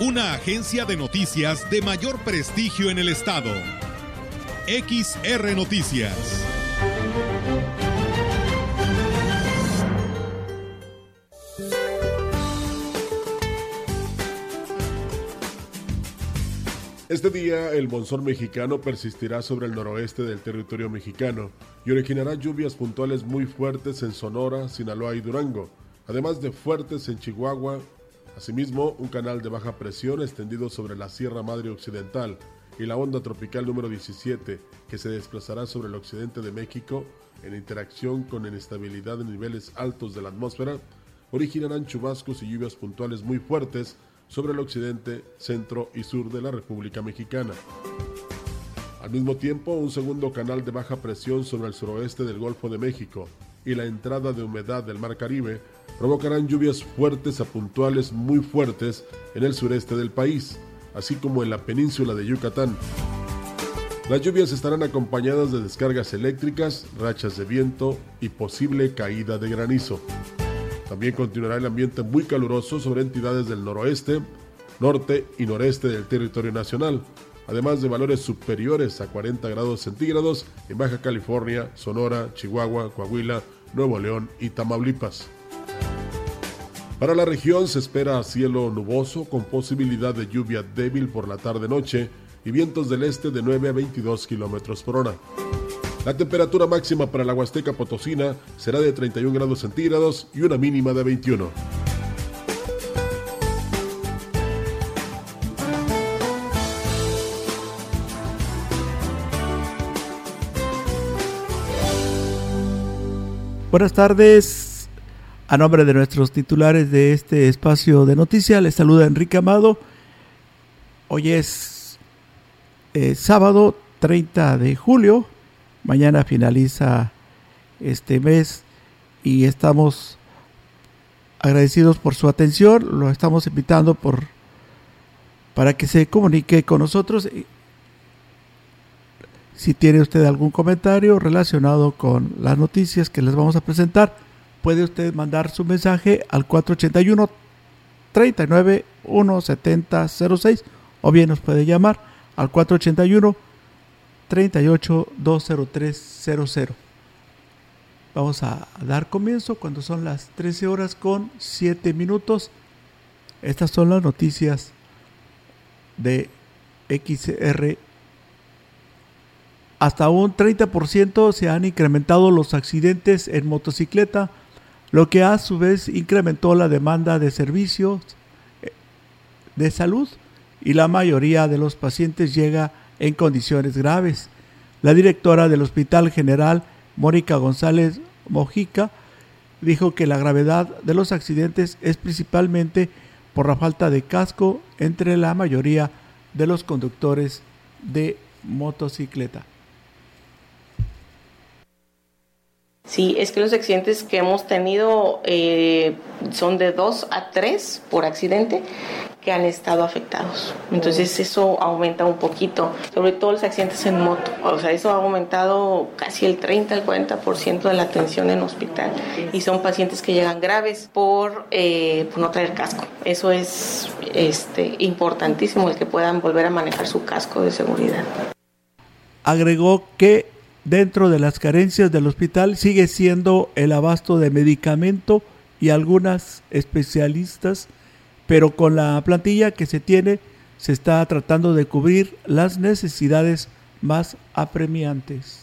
Una agencia de noticias de mayor prestigio en el estado. XR Noticias. Este día el monzón mexicano persistirá sobre el noroeste del territorio mexicano y originará lluvias puntuales muy fuertes en Sonora, Sinaloa y Durango, además de fuertes en Chihuahua. Asimismo, un canal de baja presión extendido sobre la Sierra Madre Occidental y la onda tropical número 17, que se desplazará sobre el occidente de México en interacción con inestabilidad en niveles altos de la atmósfera, originarán chubascos y lluvias puntuales muy fuertes sobre el occidente, centro y sur de la República Mexicana. Al mismo tiempo, un segundo canal de baja presión sobre el suroeste del Golfo de México y la entrada de humedad del Mar Caribe provocarán lluvias fuertes a puntuales muy fuertes en el sureste del país, así como en la península de Yucatán. Las lluvias estarán acompañadas de descargas eléctricas, rachas de viento y posible caída de granizo. También continuará el ambiente muy caluroso sobre entidades del noroeste, norte y noreste del territorio nacional, además de valores superiores a 40 grados centígrados en Baja California, Sonora, Chihuahua, Coahuila, Nuevo León y Tamaulipas. Para la región se espera cielo nuboso con posibilidad de lluvia débil por la tarde-noche y vientos del este de 9 a 22 kilómetros por hora. La temperatura máxima para la Huasteca Potosina será de 31 grados centígrados y una mínima de 21. Buenas tardes. A nombre de nuestros titulares de este espacio de noticias, les saluda Enrique Amado. Hoy es eh, sábado 30 de julio Mañana finaliza este mes y estamos agradecidos por su atención. Lo estamos invitando por para que se comunique con nosotros. Si tiene usted algún comentario relacionado con las noticias que les vamos a presentar, puede usted mandar su mensaje al 481 39 170 06 o bien nos puede llamar al 481 38-20300. Vamos a dar comienzo cuando son las 13 horas con 7 minutos. Estas son las noticias de XR. Hasta un 30% se han incrementado los accidentes en motocicleta, lo que a su vez incrementó la demanda de servicios eh, de salud y la mayoría de los pacientes llega en condiciones graves. La directora del Hospital General, Mónica González Mojica, dijo que la gravedad de los accidentes es principalmente por la falta de casco entre la mayoría de los conductores de motocicleta. Sí, es que los accidentes que hemos tenido eh, son de dos a tres por accidente que han estado afectados. Entonces eso aumenta un poquito, sobre todo los accidentes en moto. O sea, eso ha aumentado casi el 30 al 40% de la atención en hospital. Y son pacientes que llegan graves por, eh, por no traer casco. Eso es este, importantísimo, el que puedan volver a manejar su casco de seguridad. Agregó que dentro de las carencias del hospital sigue siendo el abasto de medicamento y algunas especialistas, pero con la plantilla que se tiene se está tratando de cubrir las necesidades más apremiantes.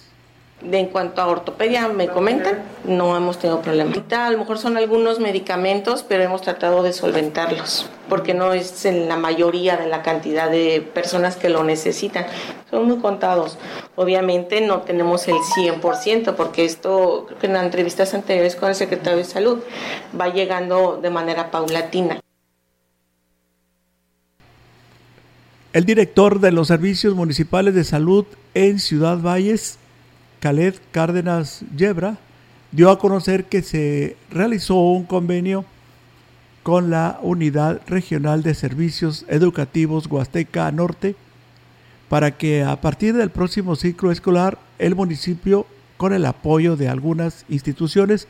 De en cuanto a ortopedia, me comentan, no hemos tenido problemas. A lo mejor son algunos medicamentos, pero hemos tratado de solventarlos, porque no es en la mayoría de la cantidad de personas que lo necesitan. Son muy contados. Obviamente no tenemos el 100%, porque esto, en las entrevistas anteriores con el secretario de Salud, va llegando de manera paulatina. El director de los servicios municipales de salud en Ciudad Valles, Khaled Cárdenas Yebra, dio a conocer que se realizó un convenio con la Unidad Regional de Servicios Educativos Huasteca Norte para que a partir del próximo ciclo escolar el municipio, con el apoyo de algunas instituciones,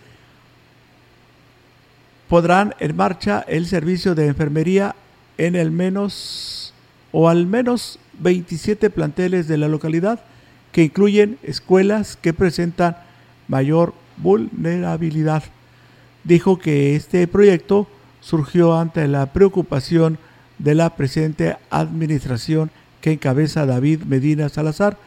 podrán en marcha el servicio de enfermería en el menos o al menos 27 planteles de la localidad que incluyen escuelas que presentan mayor vulnerabilidad. Dijo que este proyecto surgió ante la preocupación de la presente administración que encabeza David Medina Salazar,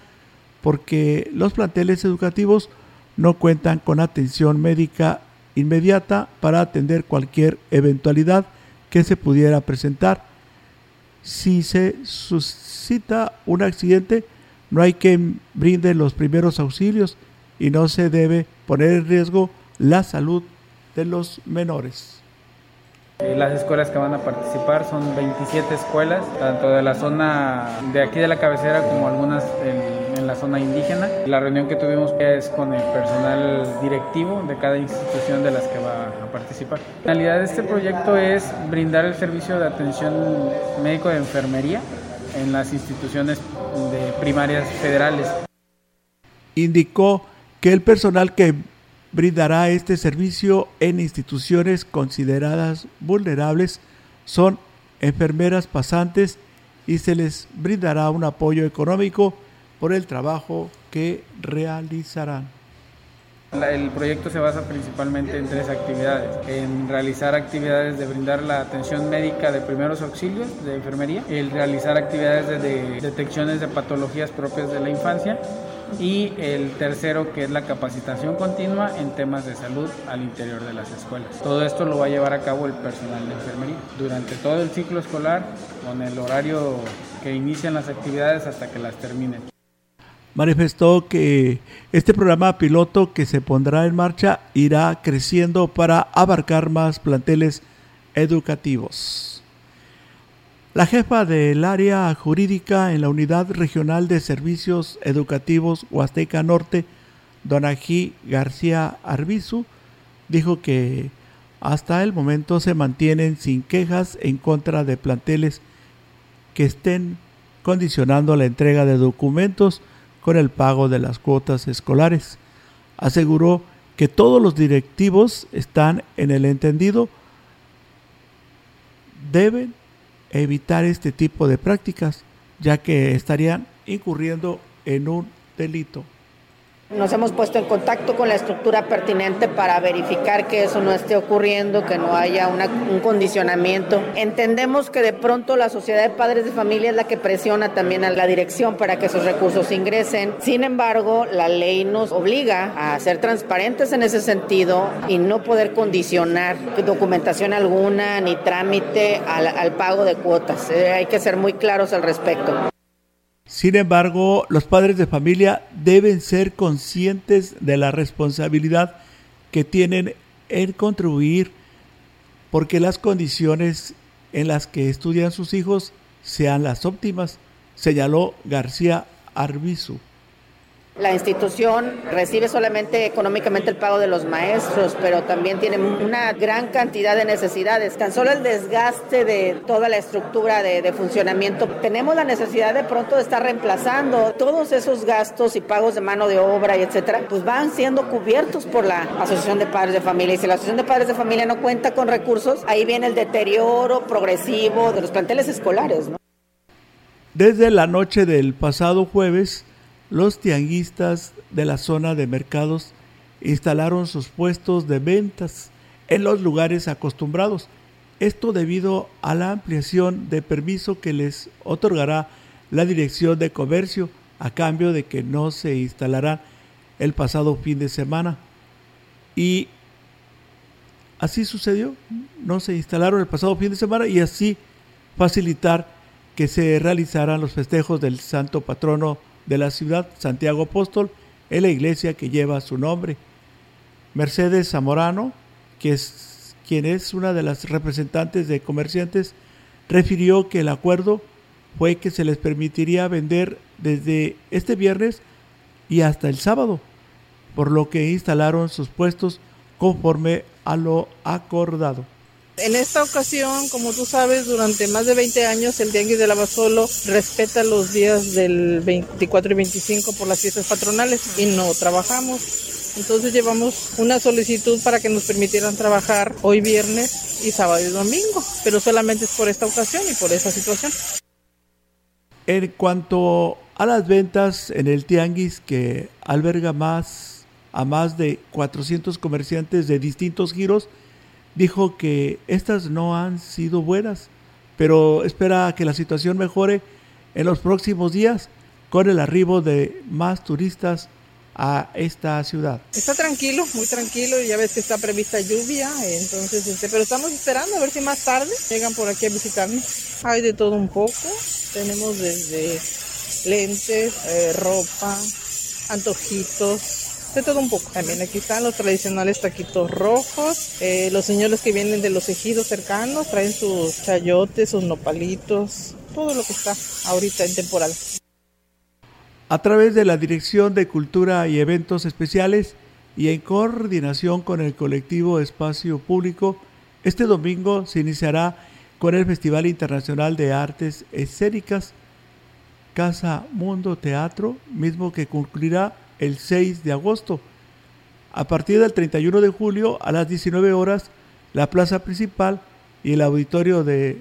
porque los planteles educativos no cuentan con atención médica inmediata para atender cualquier eventualidad que se pudiera presentar. Si se suscita un accidente, no hay que brinde los primeros auxilios y no se debe poner en riesgo la salud de los menores. Eh, las escuelas que van a participar son 27 escuelas, tanto de la zona de aquí de la cabecera como algunas en, la zona indígena. La reunión que tuvimos es con el personal directivo de cada institución de las que va a participar. La finalidad de este proyecto es brindar el servicio de atención médico de enfermería en las instituciones de primarias federales. Indicó que el personal que brindará este servicio en instituciones consideradas vulnerables son enfermeras pasantes y se les brindará un apoyo económico por el trabajo que realizarán. El proyecto se basa principalmente en tres actividades. En realizar actividades de brindar la atención médica de primeros auxilios de enfermería, el realizar actividades de detecciones de patologías propias de la infancia y el tercero que es la capacitación continua en temas de salud al interior de las escuelas. Todo esto lo va a llevar a cabo el personal de enfermería durante todo el ciclo escolar con el horario que inician las actividades hasta que las terminen. Manifestó que este programa piloto que se pondrá en marcha irá creciendo para abarcar más planteles educativos. La jefa del área jurídica en la Unidad Regional de Servicios Educativos Huasteca Norte, Donají García Arbizu, dijo que hasta el momento se mantienen sin quejas en contra de planteles que estén condicionando la entrega de documentos con el pago de las cuotas escolares. Aseguró que todos los directivos están en el entendido, deben evitar este tipo de prácticas, ya que estarían incurriendo en un delito. Nos hemos puesto en contacto con la estructura pertinente para verificar que eso no esté ocurriendo, que no haya un condicionamiento. Entendemos que de pronto la sociedad de padres de familia es la que presiona también a la dirección para que esos recursos ingresen. Sin embargo, la ley nos obliga a ser transparentes en ese sentido y no poder condicionar documentación alguna ni trámite al, al pago de cuotas. Eh, hay que ser muy claros al respecto. Sin embargo, los padres de familia deben ser conscientes de la responsabilidad que tienen en contribuir porque las condiciones en las que estudian sus hijos sean las óptimas, señaló García Arbizu. La institución recibe solamente económicamente el pago de los maestros, pero también tiene una gran cantidad de necesidades. Tan solo el desgaste de toda la estructura de, funcionamiento. Tenemos la necesidad de pronto de estar reemplazando todos esos gastos y pagos de mano de obra y etcétera, pues van siendo cubiertos por la Asociación de Padres de Familia. Y si la Asociación de Padres de Familia no cuenta con recursos, ahí viene el deterioro progresivo de los planteles escolares. Desde la noche del pasado jueves, los tianguistas de la zona de mercados instalaron sus puestos de ventas en los lugares acostumbrados. Esto debido a la ampliación de permiso que les otorgará la Dirección de Comercio a cambio de que no se instalarán el pasado fin de semana. Y así sucedió, no se instalaron el pasado fin de semana y así facilitar que se realizaran los festejos del santo patrono de la ciudad, Santiago Apóstol, en la iglesia que lleva su nombre. Mercedes Zamorano, que es, quien es una de las representantes de comerciantes, refirió que el acuerdo fue que se les permitiría vender desde este viernes y hasta el sábado, por lo que instalaron sus puestos conforme a lo acordado. En esta ocasión, como tú sabes, durante más de 20 años el Tianguis de Lavasolo respeta los días del 24 y 25 por las fiestas patronales y no trabajamos. Entonces llevamos una solicitud para que nos permitieran trabajar hoy viernes y sábado y domingo, pero solamente es por esta ocasión y por esa situación. En cuanto a las ventas en el Tianguis que alberga más a más de 400 comerciantes de distintos giros, dijo que estas no han sido buenas, pero espera que la situación mejore en los próximos días con el arribo de más turistas a esta ciudad. Está tranquilo, muy tranquilo, ya ves que está prevista lluvia, entonces, este, pero estamos esperando a ver si más tarde llegan por aquí a visitarnos. Hay de todo un poco, tenemos desde lentes, eh, ropa, antojitos, de todo un poco. También aquí están los tradicionales taquitos rojos. Eh, los señores que vienen de los ejidos cercanos traen sus chayotes, sus nopalitos, todo lo que está ahorita en temporada. A través de la Dirección de Cultura y Eventos Especiales y en coordinación con el colectivo Espacio Público, este domingo se iniciará con el Festival Internacional de Artes Escénicas Casa Mundo Teatro, mismo que concluirá el 6 de agosto. A partir del 31 de julio a las 19 horas, la plaza principal y el auditorio de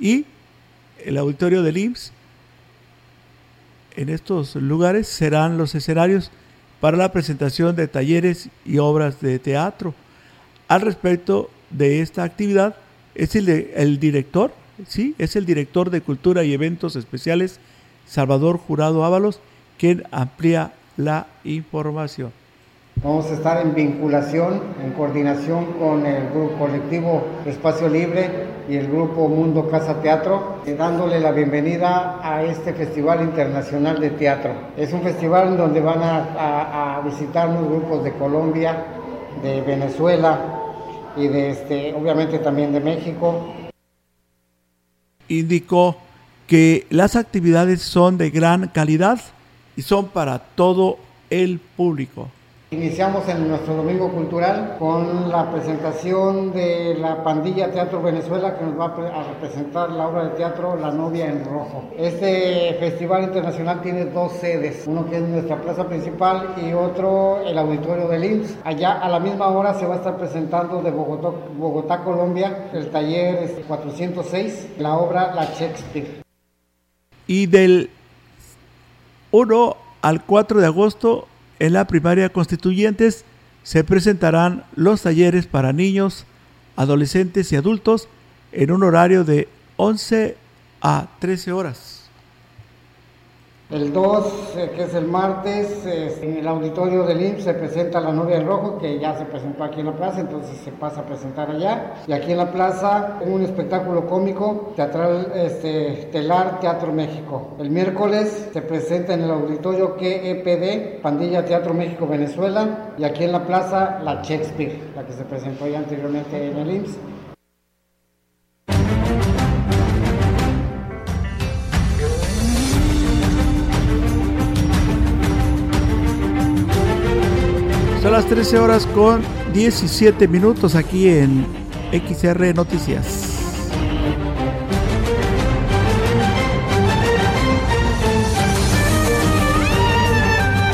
y el auditorio del IMSS en estos lugares serán los escenarios para la presentación de talleres y obras de teatro. Al respecto de esta actividad es el, el director, sí, es el director de Cultura y Eventos Especiales Salvador Jurado Ábalos quien amplía la información. Vamos a estar en vinculación, en coordinación con el grupo colectivo Espacio Libre y el grupo Mundo Casa Teatro, eh, dándole la bienvenida a este Festival Internacional de Teatro. Es un festival en donde van a, a, visitarnos grupos de Colombia, de Venezuela y de este, obviamente también de México. Indicó que las actividades son de gran calidad y son para todo el público. Iniciamos en nuestro Domingo Cultural con la presentación de la pandilla Teatro Venezuela que nos va a representar la obra de teatro La novia en rojo. Este festival internacional tiene dos sedes, uno que es nuestra plaza principal y otro el auditorio del IMSS. Allá a la misma hora se va a estar presentando de Bogotá, Bogotá Colombia, el taller 406, la obra La Shakespeare. Y del 1 al 4 de agosto en la primaria Constituyentes se presentarán los talleres para niños, adolescentes y adultos en un horario de 11 a 13 horas. El 2, eh, que es el martes, en el auditorio del IMSS se presenta La novia en rojo, que ya se presentó aquí en la plaza, entonces se pasa a presentar allá. Y aquí en la plaza, un espectáculo cómico, teatral este, Telar Teatro México. El miércoles se presenta en el auditorio KEPD, Pandilla Teatro México Venezuela. Y aquí en la plaza, la Shakespeare, la que se presentó ya anteriormente en el IMSS. Son las 13 horas con 17 minutos aquí en XR Noticias.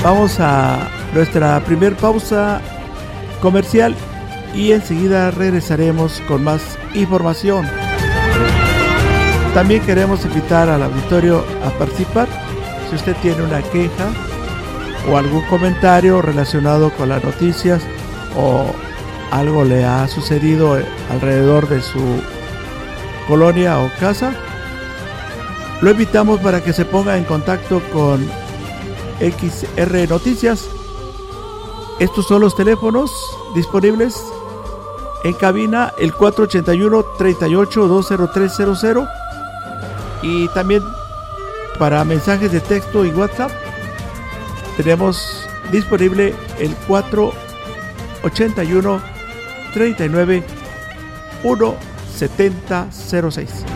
Vamos a nuestra primer pausa comercial y enseguida regresaremos con más información. También queremos invitar al auditorio a participar. Si usted tiene una queja, o algún comentario relacionado con las noticias o algo le ha sucedido alrededor de su colonia o casa, lo invitamos para que se ponga en contacto con XR Noticias. Estos son los teléfonos disponibles en cabina el 481 38 20300 y también para mensajes de texto y WhatsApp tenemos disponible el 481 39 17006.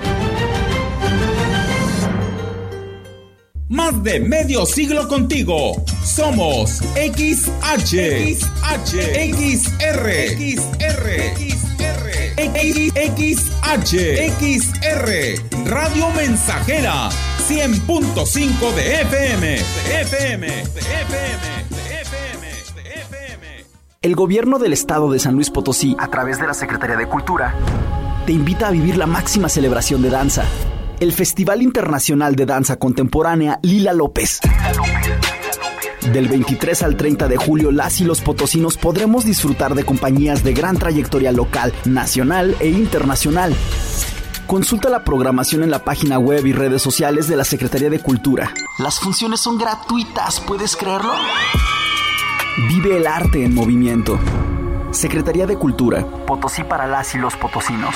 Más de medio siglo contigo. Somos XH, XH, XR, XR, XR, XR, Radio Mensajera, 100.5 de FM, FM, de FM, de FM, de FM. El gobierno del estado de San Luis Potosí, a través de la Secretaría de Cultura, te invita a vivir la máxima celebración de danza el Festival Internacional de Danza Contemporánea Lila López. Del 23 al 30 de julio, las y los potosinos podremos disfrutar de compañías de gran trayectoria local, nacional e internacional. Consulta la programación en la página web y redes sociales de la Secretaría de Cultura. Las funciones son gratuitas, ¿puedes creerlo? Vive el arte en movimiento. Secretaría de Cultura, Potosí para las y los potosinos.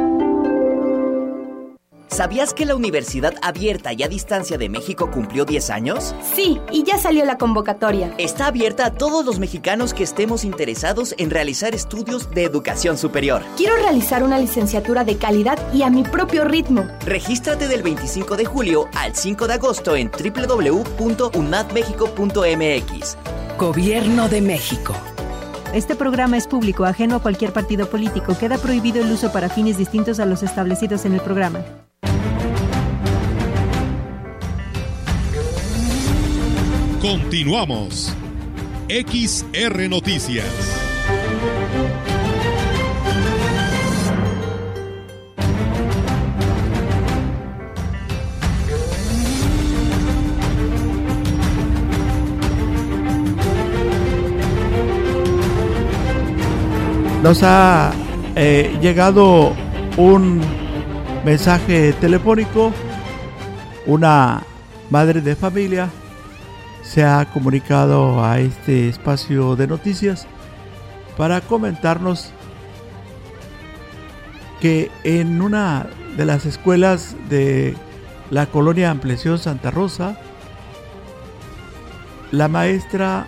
¿Sabías que la Universidad Abierta y a Distancia de México cumplió 10 años? Sí, y ya salió la convocatoria. Está abierta a todos los mexicanos que estemos interesados en realizar estudios de educación superior. Quiero realizar una licenciatura de calidad y a mi propio ritmo. Regístrate del 25 de julio al 5 de agosto en www.unadmexico.mx. Gobierno de México. Este programa es público, ajeno a cualquier partido político. Queda prohibido el uso para fines distintos a los establecidos en el programa. Continuamos. XR Noticias. Nos ha eh, llegado un mensaje telefónico, una madre de familia se ha comunicado a este espacio de noticias para comentarnos que en una de las escuelas de la colonia Ampliación Santa Rosa, la maestra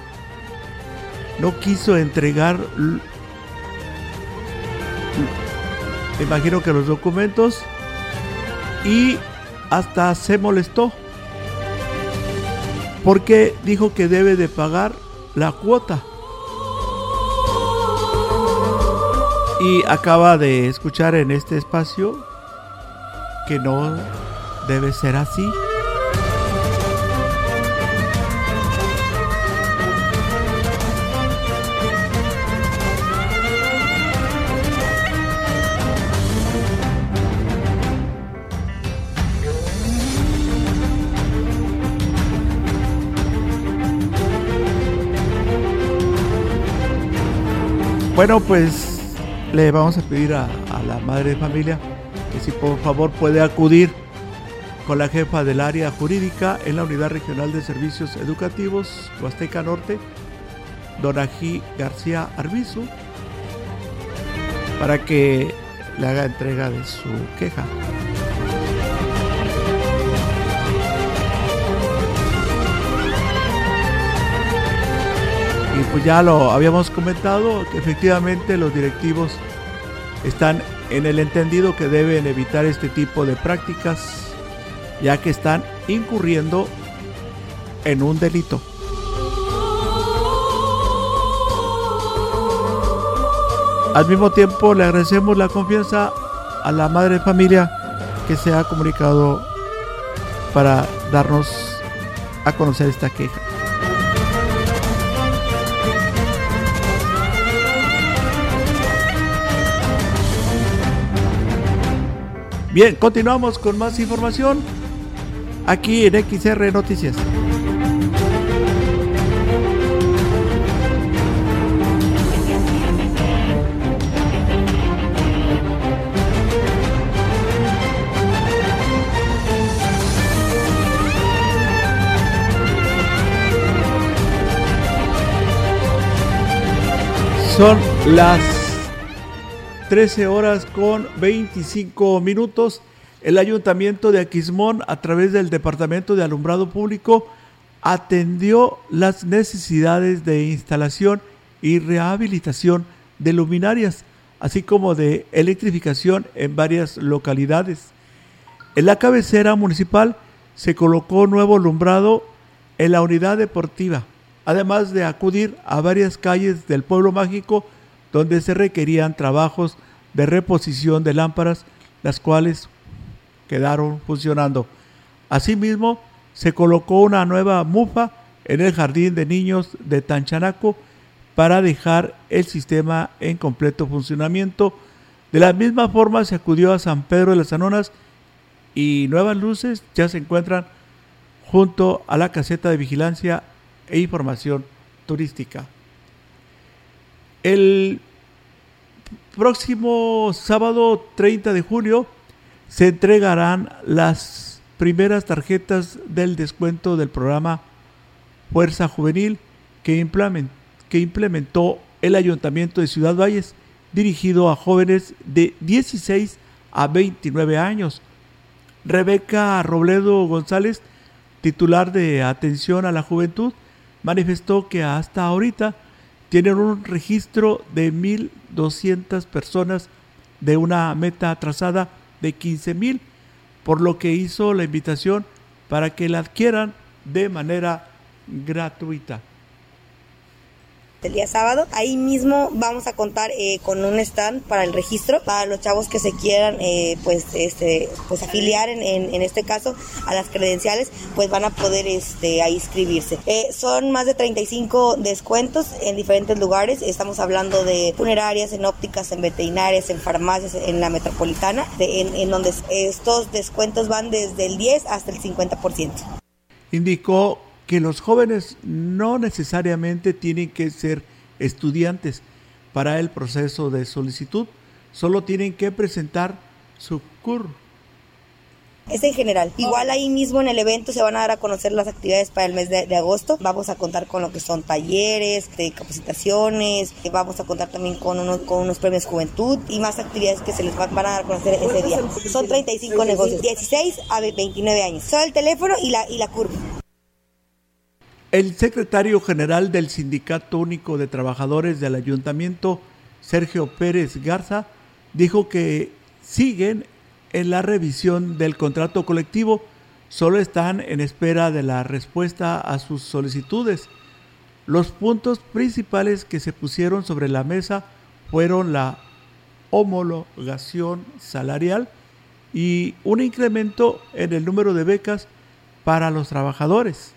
no quiso entregar, imagino que los documentos, y hasta se molestó porque dijo que debe de pagar la cuota. Y acaba de escuchar en este espacio que no debe ser así. Bueno, pues le vamos a pedir a, la madre de familia que si por favor puede acudir con la jefa del área jurídica en la Unidad Regional de Servicios Educativos Huasteca Norte, Donají García Arbizu, para que le haga entrega de su queja. Pues ya lo habíamos comentado, que efectivamente los directivos están en el entendido que deben evitar este tipo de prácticas, ya que están incurriendo en un delito. Al mismo tiempo le agradecemos la confianza a la madre de familia que se ha comunicado para darnos a conocer esta queja. Bien, continuamos con más información aquí en XR Noticias. Son las 13 horas con 25 minutos. El ayuntamiento de Aquismón, a través del Departamento de Alumbrado Público, atendió las necesidades de instalación y rehabilitación de luminarias, así como de electrificación en varias localidades. En la cabecera municipal se colocó nuevo alumbrado en la unidad deportiva además de acudir a varias calles del pueblo mágico donde se requerían trabajos de reposición de lámparas, las cuales quedaron funcionando. Asimismo, se colocó una nueva mufa en el jardín de niños de Tanchanaco para dejar el sistema en completo funcionamiento. De la misma forma se acudió a San Pedro de las Anonas y nuevas luces ya se encuentran junto a la caseta de vigilancia e información turística. El próximo sábado 30 de julio se entregarán las primeras tarjetas del descuento del programa Fuerza Juvenil que, implementó el Ayuntamiento de Ciudad Valles dirigido a jóvenes de 16 a 29 años. Rebeca Robledo González, titular de Atención a la Juventud, manifestó que hasta ahorita tienen un registro de 1.200 personas de una meta trazada de 15.000, por lo que hizo la invitación para que la adquieran de manera gratuita el día sábado. Ahí mismo vamos a contar eh, con un stand para el registro para los chavos que se quieran eh, pues este pues afiliar en, en, este caso a las credenciales pues van a poder este ahí inscribirse. Eh, son más de 35 descuentos en diferentes lugares. Estamos hablando de funerarias, en ópticas, en veterinarias, en farmacias, en la metropolitana, en, en donde estos descuentos van desde el 10 hasta el 50%. Indicó que los jóvenes no necesariamente tienen que ser estudiantes para el proceso de solicitud, solo tienen que presentar su CUR. Es en general. Igual ahí mismo en el evento se van a dar a conocer las actividades para el mes de, agosto. Vamos a contar con lo que son talleres, de capacitaciones, vamos a contar también con unos, con unos premios juventud y más actividades que se les van, a dar a conocer ese día. Son 35 negocios, 16 a 29 años. Solo el teléfono y la, y la curva. El secretario general del Sindicato Único de Trabajadores del Ayuntamiento, Sergio Pérez Garza, dijo que siguen en la revisión del contrato colectivo, solo están en espera de la respuesta a sus solicitudes. Los puntos principales que se pusieron sobre la mesa fueron la homologación salarial y un incremento en el número de becas para los trabajadores.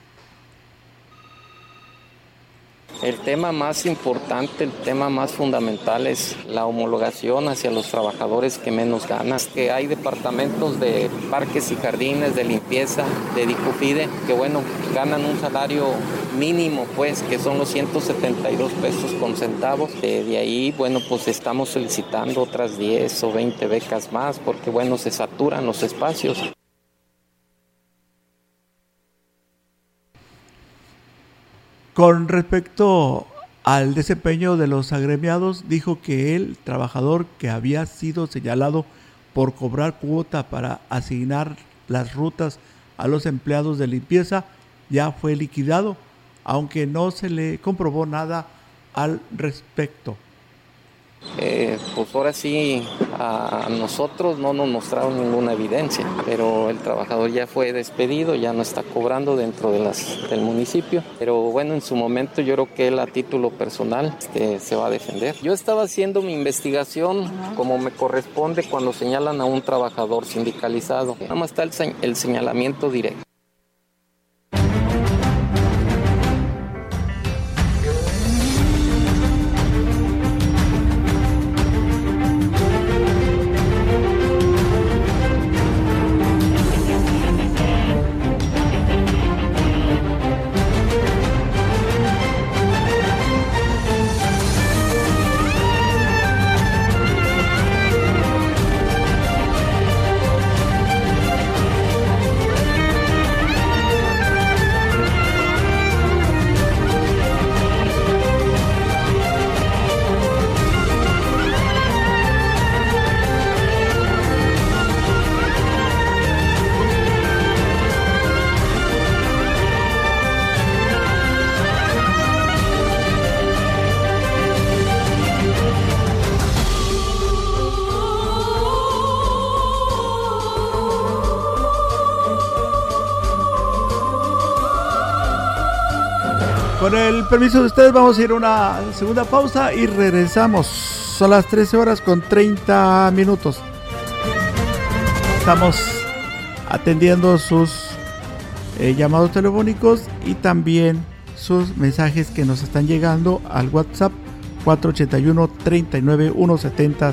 El tema más importante, el tema más fundamental es la homologación hacia los trabajadores que menos ganan. Que hay departamentos de parques y jardines, de limpieza, de Dicufide, que bueno, ganan un salario mínimo, pues, que son los 172 pesos con centavos. de ahí, bueno, pues estamos solicitando otras 10 o 20 becas más, porque bueno, se saturan los espacios. Con respecto al desempeño de los agremiados, dijo que el trabajador que había sido señalado por cobrar cuota para asignar las rutas a los empleados de limpieza ya fue liquidado, aunque no se le comprobó nada al respecto. Eh, pues ahora sí a nosotros no nos mostraron ninguna evidencia, pero el trabajador ya fue despedido, ya no está cobrando dentro de las, del municipio, pero bueno, en su momento yo creo que él a título personal este, se va a defender. Yo estaba haciendo mi investigación como me corresponde cuando señalan a un trabajador sindicalizado, nada más está el señalamiento directo. Permiso de ustedes vamos a ir a una segunda pausa y regresamos. Son las 13 horas con 30 minutos. Estamos atendiendo sus eh, llamados telefónicos y también sus mensajes que nos están llegando al WhatsApp 481 39 170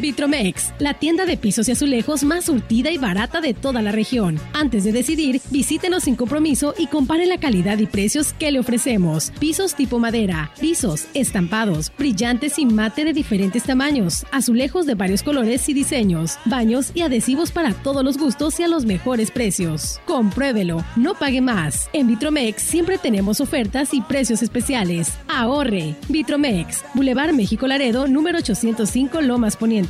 Vitromex, la tienda de pisos y azulejos más surtida y barata de toda la región. Antes de decidir, visítenos sin compromiso y compare la calidad y precios que le ofrecemos. Pisos tipo madera, pisos, estampados, brillantes y mate de diferentes tamaños, azulejos de varios colores y diseños, baños y adhesivos para todos los gustos y a los mejores precios. Compruébelo, no pague más. En Vitromex siempre tenemos ofertas y precios especiales. Ahorre. Vitromex, Boulevard México Laredo, número 805 Lomas Poniente.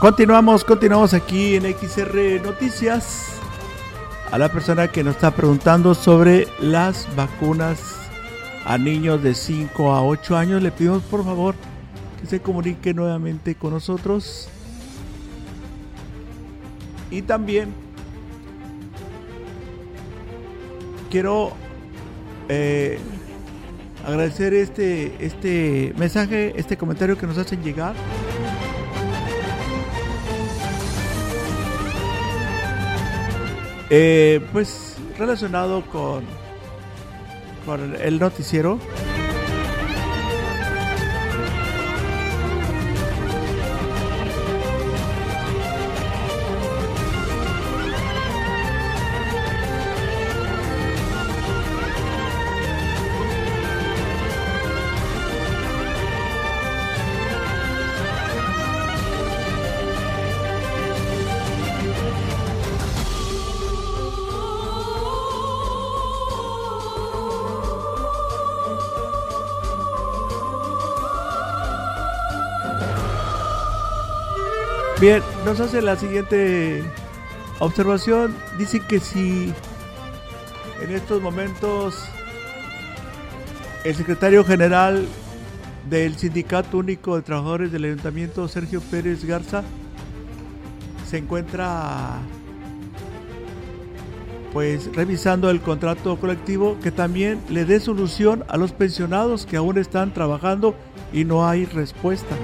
Continuamos, continuamos aquí en XR Noticias. A la persona que nos está preguntando sobre las vacunas a niños de 5 a 8 años, le pedimos por favor que se comunique nuevamente con nosotros. Y también quiero eh, agradecer este, este mensaje, este comentario que nos hacen llegar. Eh, pues relacionado con, con el noticiero. Bien, nos hace la siguiente observación. Dice que si en estos momentos el secretario general del Sindicato Único de Trabajadores del Ayuntamiento, Sergio Pérez Garza, se encuentra pues revisando el contrato colectivo que también le dé solución a los pensionados que aún están trabajando y no hay respuesta.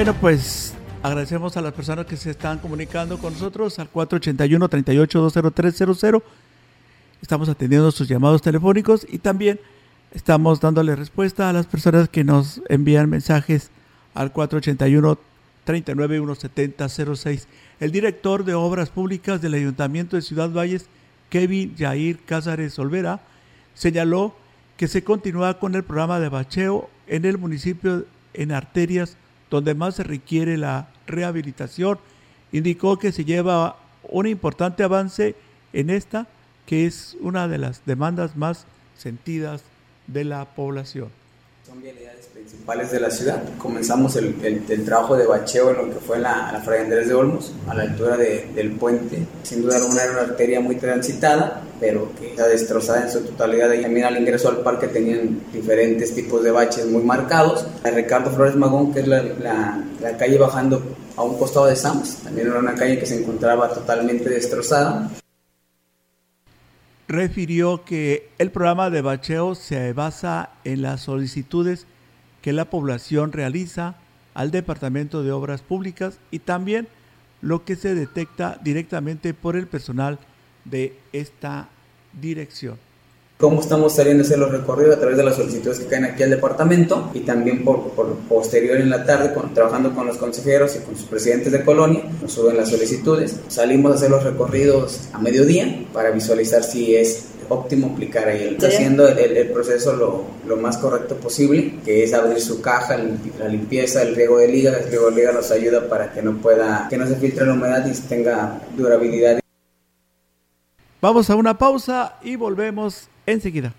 Bueno, pues agradecemos a las personas que se están comunicando con nosotros al 481-38-20300. Estamos atendiendo sus llamados telefónicos y también estamos dándole respuesta a las personas que nos envían mensajes al 481-39-170-06. El director de Obras Públicas del Ayuntamiento de Ciudad Valles, Kevin Jair Cázares Olvera, señaló que se continúa con el programa de bacheo en el municipio en arterias donde más se requiere la rehabilitación, indicó que se lleva un importante avance en esta, que es una de las demandas más sentidas de la población. Son vialidades principales de la ciudad. Comenzamos el, trabajo de bacheo en lo que fue la, la Fray Andrés de Olmos, a la altura del puente. Sin duda alguna era una arteria muy transitada, pero que está destrozada en su totalidad. Y también al ingreso al parque tenían diferentes tipos de baches muy marcados. La Ricardo Flores Magón, que es la, la, calle bajando a un costado de Sams, también era una calle que se encontraba totalmente destrozada. Refirió que el programa de bacheo se basa en las solicitudes que la población realiza al Departamento de Obras Públicas y también lo que se detecta directamente por el personal de esta dirección. Cómo estamos saliendo a hacer los recorridos a través de las solicitudes que caen aquí al departamento y también por, por posterior en la tarde, trabajando con los consejeros y con sus presidentes de colonia, nos suben las solicitudes. Salimos a hacer los recorridos a mediodía para visualizar si es óptimo aplicar ahí. Está haciendo el, proceso lo, lo, más correcto posible, que es abrir su caja, la limpieza, el riego de liga. El riego de liga nos ayuda para que no pueda, que no se filtre la humedad y tenga durabilidad Vamos a una pausa y volvemos enseguida.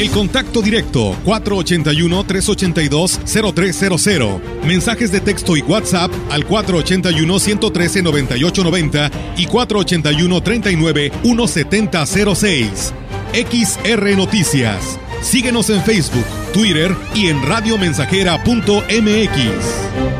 El contacto directo 481-382-0300. Mensajes de texto y WhatsApp al 481-113-9890 y 481-39-1706. XR Noticias. Síguenos en Facebook, Twitter y en radiomensajera.mx.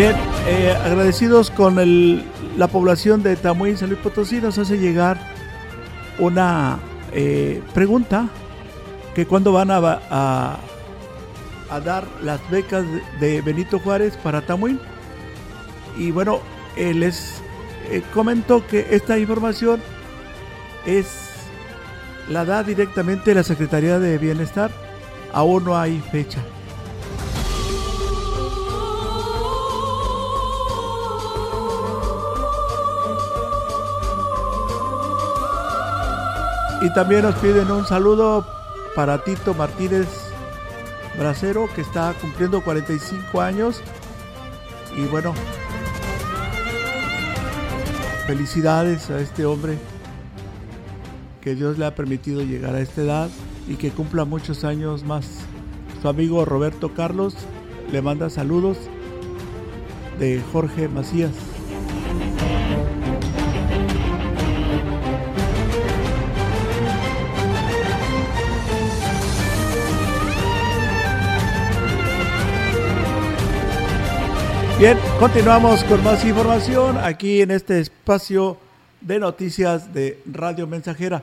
Bien, eh, agradecidos con la población de Tamuín, San Luis Potosí, nos hace llegar una eh, pregunta que cuándo van a, dar las becas de Benito Juárez para Tamuín. Y bueno, eh, les comento que esta información es la da directamente la Secretaría de Bienestar. Aún no hay fecha. Y también nos piden un saludo para Tito Martínez Bracero, que está cumpliendo 45 años. Y bueno, felicidades a este hombre que Dios le ha permitido llegar a esta edad y que cumpla muchos años más. Su amigo Roberto Carlos le manda saludos de Jorge Macías. Bien, continuamos con más información aquí en este espacio de noticias de Radio Mensajera.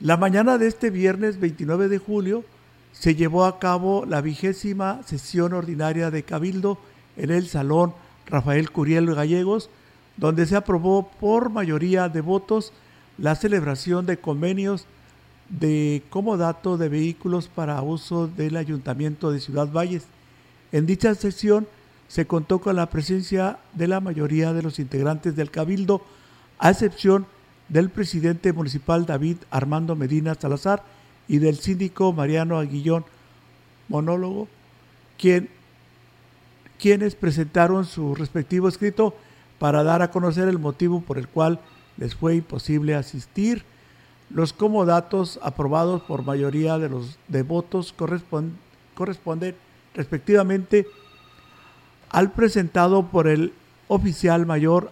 La mañana de este viernes 29 de julio se llevó a cabo la vigésima sesión ordinaria de Cabildo en el Salón Rafael Curiel Gallegos, donde se aprobó por mayoría de votos la celebración de convenios de comodato de vehículos para uso del Ayuntamiento de Ciudad Valles. En dicha sesión se contó con la presencia de la mayoría de los integrantes del Cabildo, a excepción del presidente municipal David Armando Medina Salazar y del síndico Mariano Aguillón Monólogo, quien, quienes presentaron su respectivo escrito para dar a conocer el motivo por el cual les fue imposible asistir. Los comodatos aprobados por mayoría de los de votos corresponden respectivamente al presentado por el oficial mayor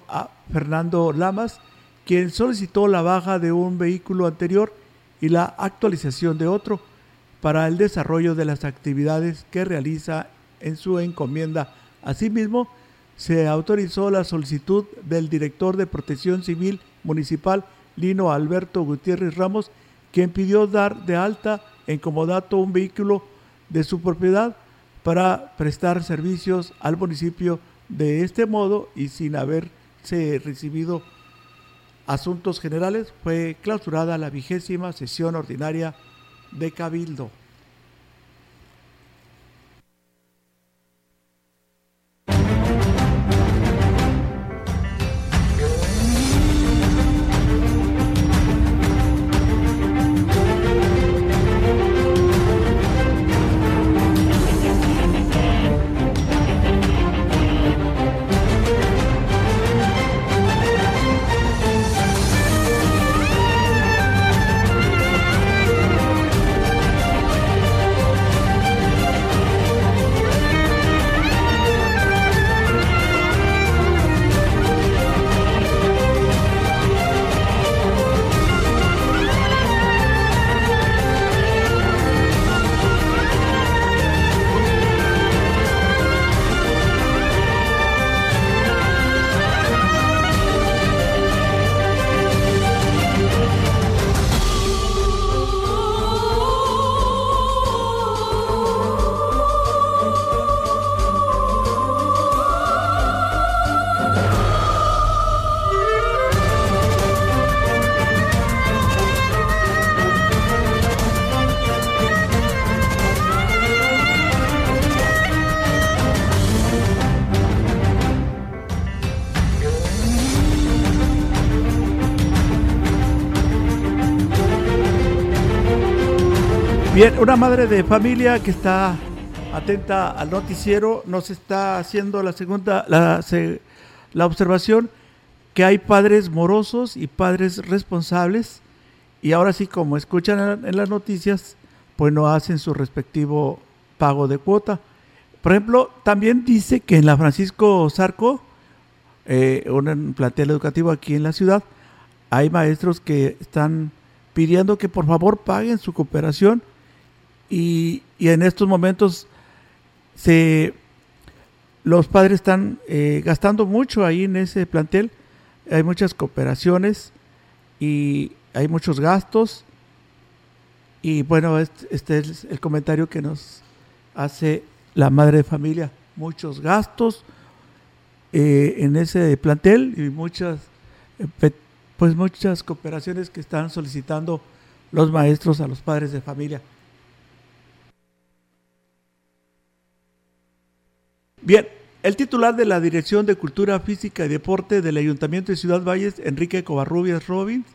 Fernando Lamas, quien solicitó la baja de un vehículo anterior y la actualización de otro para el desarrollo de las actividades que realiza en su encomienda. Asimismo, se autorizó la solicitud del director de Protección Civil Municipal, Lino Alberto Gutiérrez Ramos, quien pidió dar de alta en comodato un vehículo de su propiedad para prestar servicios al municipio de este modo y sin haberse recibido asuntos generales, fue clausurada la vigésima sesión ordinaria de Cabildo. Bien, una madre de familia que está atenta al noticiero, nos está haciendo la segunda, la, la observación que hay padres morosos y padres responsables y ahora sí, como escuchan en las noticias, pues no hacen su respectivo pago de cuota. Por ejemplo, también dice que en la Francisco Zarco, eh, un plantel educativo aquí en la ciudad, hay maestros que están pidiendo que por favor paguen su cooperación y, en estos momentos se, los padres están eh, gastando mucho ahí en ese plantel, hay muchas cooperaciones y hay muchos gastos. Y bueno, este, este es el comentario que nos hace la madre de familia, muchos gastos eh, en ese plantel y muchas eh, pues muchas cooperaciones que están solicitando los maestros a los padres de familia. Bien, el titular de la Dirección de Cultura Física y Deporte del Ayuntamiento de Ciudad Valles, Enrique Covarrubias Robbins,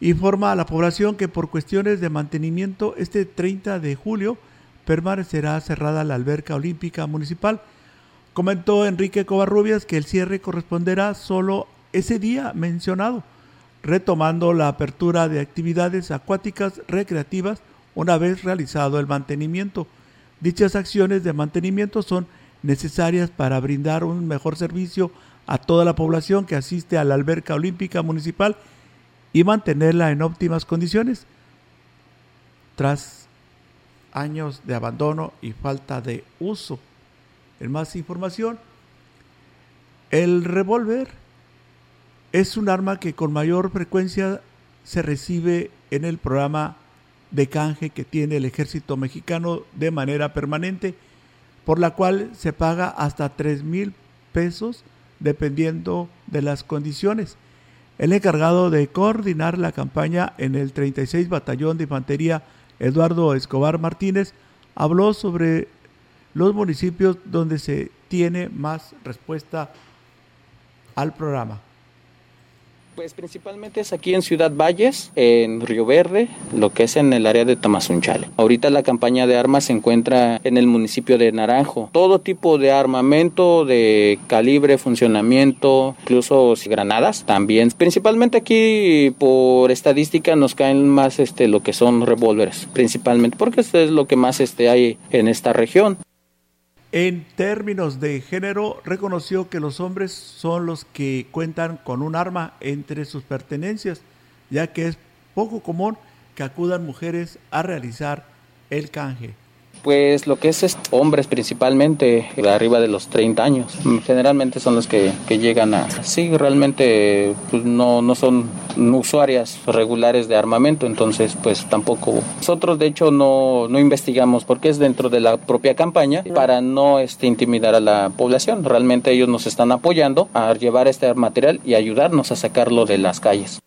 informa a la población que por cuestiones de mantenimiento este 30 de julio permanecerá cerrada la alberca olímpica municipal. Comentó Enrique Covarrubias que el cierre corresponderá solo ese día mencionado, retomando la apertura de actividades acuáticas recreativas una vez realizado el mantenimiento. Dichas acciones de mantenimiento son necesarias para brindar un mejor servicio a toda la población que asiste a la alberca olímpica municipal y mantenerla en óptimas condiciones. Tras años de abandono y falta de uso. En más información, el revólver es un arma que con mayor frecuencia se recibe en el programa de canje que tiene el ejército mexicano de manera permanente, por la cual se paga hasta 3 mil pesos dependiendo de las condiciones. El encargado de coordinar la campaña en el 36 Batallón de Infantería Eduardo Escobar Martínez habló sobre los municipios donde se tiene más respuesta al programa. Pues principalmente es aquí en Ciudad Valles, en Río Verde, lo que es en el área de Tamazunchale. Ahorita la campaña de armas se encuentra en el municipio de Naranjo. Todo tipo de armamento de calibre, funcionamiento, incluso granadas también. Principalmente aquí por estadística nos caen más este lo que son revólveres, principalmente porque esto es lo que más este hay en esta región. En términos de género, reconoció que los hombres son los que cuentan con un arma entre sus pertenencias, ya que es poco común que acudan mujeres a realizar el canje. Pues lo que es, hombres principalmente, arriba de los 30 años. Generalmente son los que, llegan a... Sí, realmente pues, no, no son usuarias regulares de armamento, entonces pues tampoco... Nosotros de hecho no, no investigamos porque es dentro de la propia campaña para no este, intimidar a la población. Realmente ellos nos están apoyando a llevar este material y ayudarnos a sacarlo de las calles.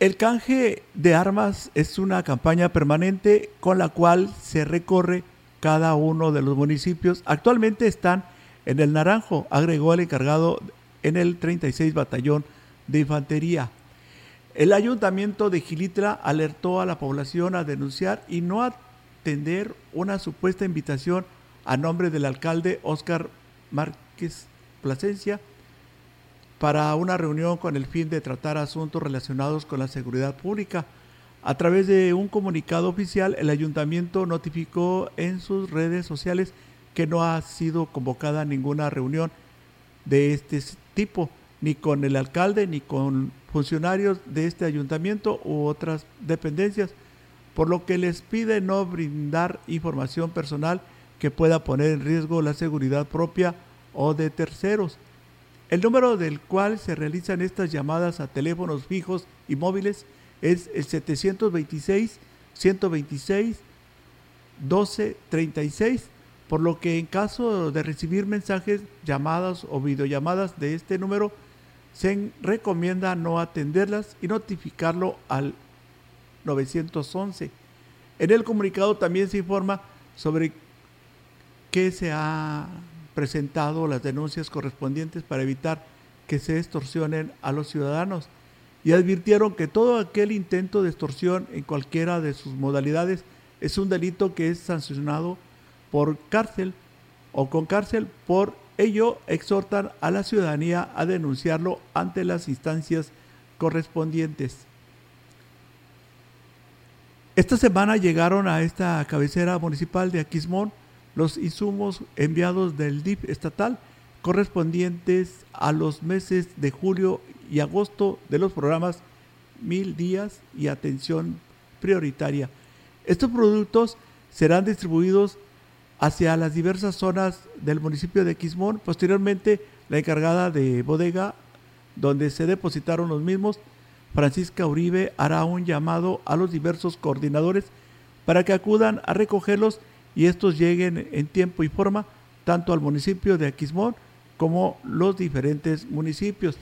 El canje de armas es una campaña permanente con la cual se recorre cada uno de los municipios. Actualmente están en el Naranjo, agregó el encargado en el 36 Batallón de Infantería. El ayuntamiento de Gilitra alertó a la población a denunciar y no atender una supuesta invitación a nombre del alcalde Óscar Márquez Plasencia para una reunión con el fin de tratar asuntos relacionados con la seguridad pública. A través de un comunicado oficial, el ayuntamiento notificó en sus redes sociales que no ha sido convocada ninguna reunión de este tipo, ni con el alcalde, ni con funcionarios de este ayuntamiento u otras dependencias, por lo que les pide no brindar información personal que pueda poner en riesgo la seguridad propia o de terceros. El número del cual se realizan estas llamadas a teléfonos fijos y móviles es el 726 126 1236, por lo que en caso de recibir mensajes, llamadas o videollamadas de este número, se recomienda no atenderlas y notificarlo al 911. En el comunicado también se informa sobre qué se ha presentado las denuncias correspondientes para evitar que se extorsionen a los ciudadanos y advirtieron que todo aquel intento de extorsión en cualquiera de sus modalidades es un delito que es sancionado por cárcel o con cárcel. Por ello, exhortan a la ciudadanía a denunciarlo ante las instancias correspondientes. Esta semana llegaron a esta cabecera municipal de Aquismón los insumos enviados del DIF estatal correspondientes a los meses de julio y agosto de los programas Mil Días y Atención Prioritaria. Estos productos serán distribuidos hacia las diversas zonas del municipio de Quismón. Posteriormente, la encargada de bodega, donde se depositaron los mismos, Francisca Uribe, hará un llamado a los diversos coordinadores para que acudan a recogerlos y estos lleguen en tiempo y forma tanto al municipio de Aquismón como los diferentes municipios.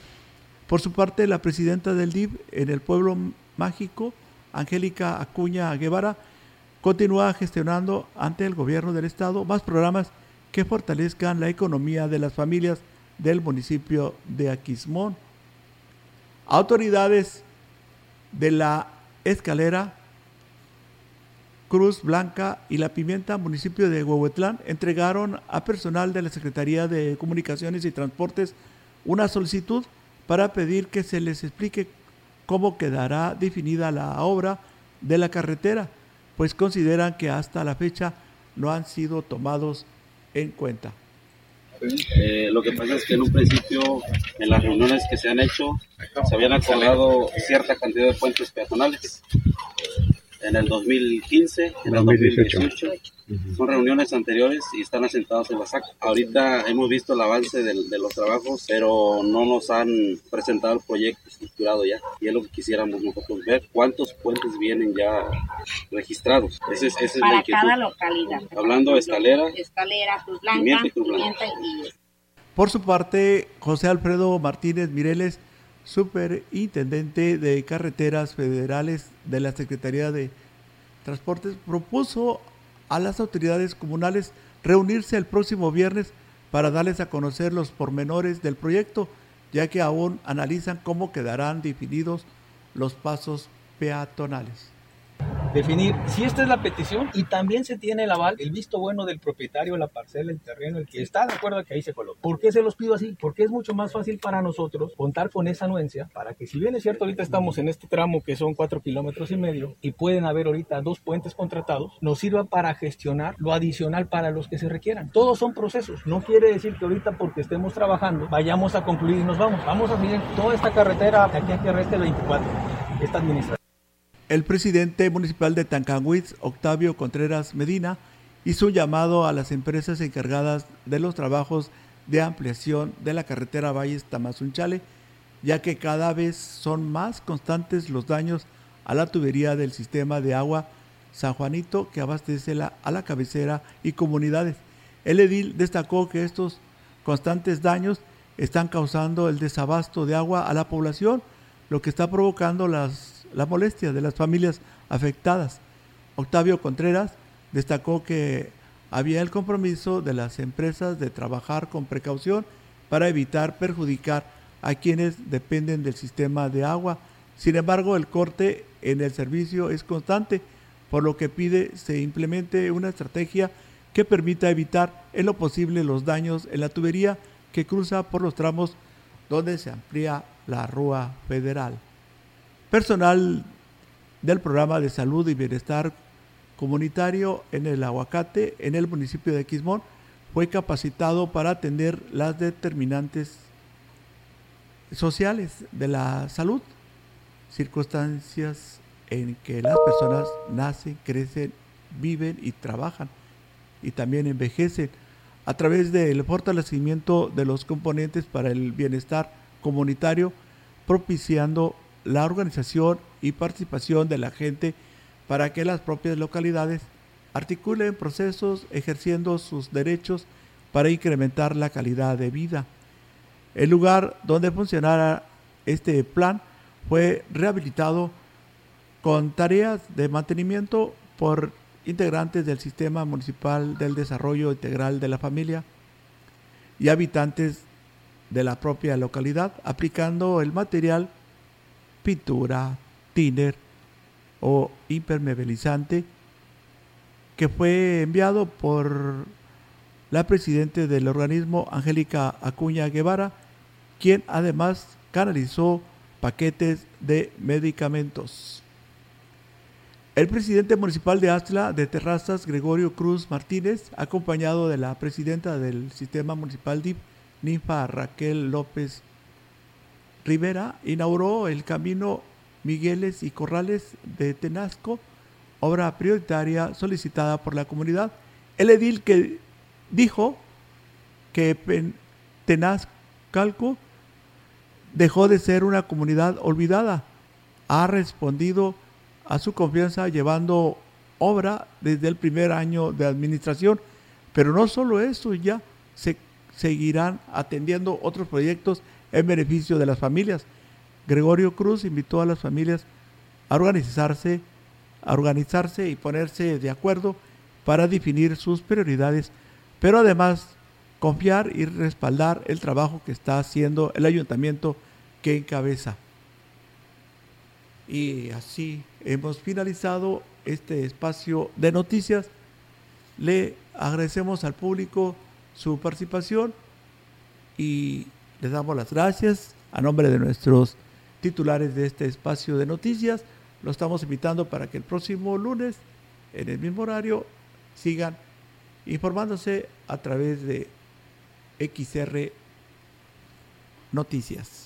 Por su parte, la presidenta del DIF en el pueblo mágico, Angélica Acuña Guevara, continúa gestionando ante el gobierno del estado más programas que fortalezcan la economía de las familias del municipio de Aquismón. Autoridades de la escalera Cruz Blanca y La Pimienta, municipio de Huehuetlán, entregaron a personal de la Secretaría de Comunicaciones y Transportes una solicitud para pedir que se les explique cómo quedará definida la obra de la carretera, pues consideran que hasta la fecha no han sido tomados en cuenta. Eh, lo que pasa es que en un principio, en las reuniones que se han hecho, se habían acordado cierta cantidad de puentes peatonales en el 2015, en el 2018. Son reuniones anteriores y están asentados en la SAC. Ahorita hemos visto el avance de, los trabajos, pero no nos han presentado el proyecto estructurado ya. Y es lo que quisiéramos nosotros ver, cuántos puentes vienen ya registrados. Ese, es Para cada localidad. Hablando de escalera, escalera Cruz Blanca, pimienta y Por su parte, José Alfredo Martínez Mireles superintendente de carreteras federales de la Secretaría de Transportes, propuso a las autoridades comunales reunirse el próximo viernes para darles a conocer los pormenores del proyecto, ya que aún analizan cómo quedarán definidos los pasos peatonales definir si esta es la petición y también se tiene el aval, el visto bueno del propietario, la parcela, el terreno, el que está de acuerdo que ahí se coloque. ¿Por qué se los pido así? Porque es mucho más fácil para nosotros contar con esa anuencia para que si bien es cierto ahorita estamos en este tramo que son cuatro kilómetros y medio y pueden haber ahorita dos puentes contratados, nos sirva para gestionar lo adicional para los que se requieran. Todos son procesos. No quiere decir que ahorita porque estemos trabajando vayamos a concluir y nos vamos. Vamos a seguir toda esta carretera aquí a que reste 24, esta administración. El presidente municipal de Tancanwitz, Octavio Contreras Medina, hizo un llamado a las empresas encargadas de los trabajos de ampliación de la carretera Valles Tamazunchale, ya que cada vez son más constantes los daños a la tubería del sistema de agua San Juanito que abastece a la cabecera y comunidades. El edil destacó que estos constantes daños están causando el desabasto de agua a la población, lo que está provocando las la molestia de las familias afectadas. Octavio Contreras destacó que había el compromiso de las empresas de trabajar con precaución para evitar perjudicar a quienes dependen del sistema de agua. Sin embargo, el corte en el servicio es constante, por lo que pide se implemente una estrategia que permita evitar en lo posible los daños en la tubería que cruza por los tramos donde se amplía la rúa federal. Personal del programa de salud y bienestar comunitario en el aguacate, en el municipio de Quismón, fue capacitado para atender las determinantes sociales de la salud, circunstancias en que las personas nacen, crecen, viven y trabajan y también envejecen. A través del fortalecimiento de los componentes para el bienestar comunitario, propiciando la organización y participación de la gente para que las propias localidades articulen procesos ejerciendo sus derechos para incrementar la calidad de vida. El lugar donde funcionara este plan fue rehabilitado con tareas de mantenimiento por integrantes del Sistema Municipal del Desarrollo Integral de la Familia y habitantes de la propia localidad, aplicando el material pintura, thinner o impermeabilizante que fue enviado por la presidenta del organismo, Angélica Acuña Guevara, quien además canalizó paquetes de medicamentos. El presidente municipal de Astla de Terrazas, Gregorio Cruz Martínez, acompañado de la presidenta del sistema municipal DIP, Ninfa Raquel López Rivera, inauguró el camino Migueles y Corrales de Tenasco, obra prioritaria solicitada por la comunidad. El edil que dijo que Tenascalco dejó de ser una comunidad olvidada. Ha respondido a su confianza llevando obra desde el primer año de administración. Pero no solo eso, ya se seguirán atendiendo otros proyectos en beneficio de las familias. Gregorio Cruz invitó a las familias a organizarse, a organizarse y ponerse de acuerdo para definir sus prioridades, pero además confiar y respaldar el trabajo que está haciendo el ayuntamiento que encabeza. Y así hemos finalizado este espacio de noticias. Le agradecemos al público su participación y les damos las gracias a nombre de nuestros titulares de este espacio de noticias. Lo estamos invitando para que el próximo lunes, en el mismo horario, sigan informándose a través de XR Noticias.